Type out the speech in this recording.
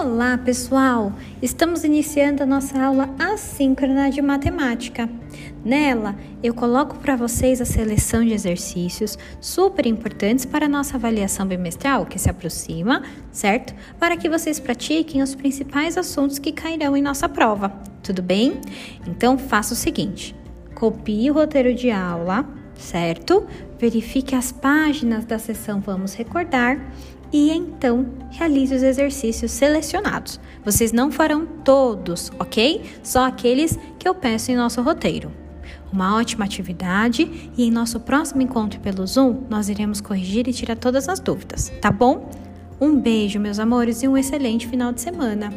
Olá, pessoal! Estamos iniciando a nossa aula assíncrona de matemática. Nela, eu coloco para vocês a seleção de exercícios super importantes para a nossa avaliação bimestral que se aproxima, certo? Para que vocês pratiquem os principais assuntos que cairão em nossa prova, tudo bem? Então, faça o seguinte: copie o roteiro de aula, certo? Verifique as páginas da sessão Vamos Recordar e então realize os exercícios selecionados. Vocês não farão todos, ok? Só aqueles que eu peço em nosso roteiro. Uma ótima atividade e em nosso próximo encontro pelo Zoom nós iremos corrigir e tirar todas as dúvidas, tá bom? Um beijo, meus amores, e um excelente final de semana.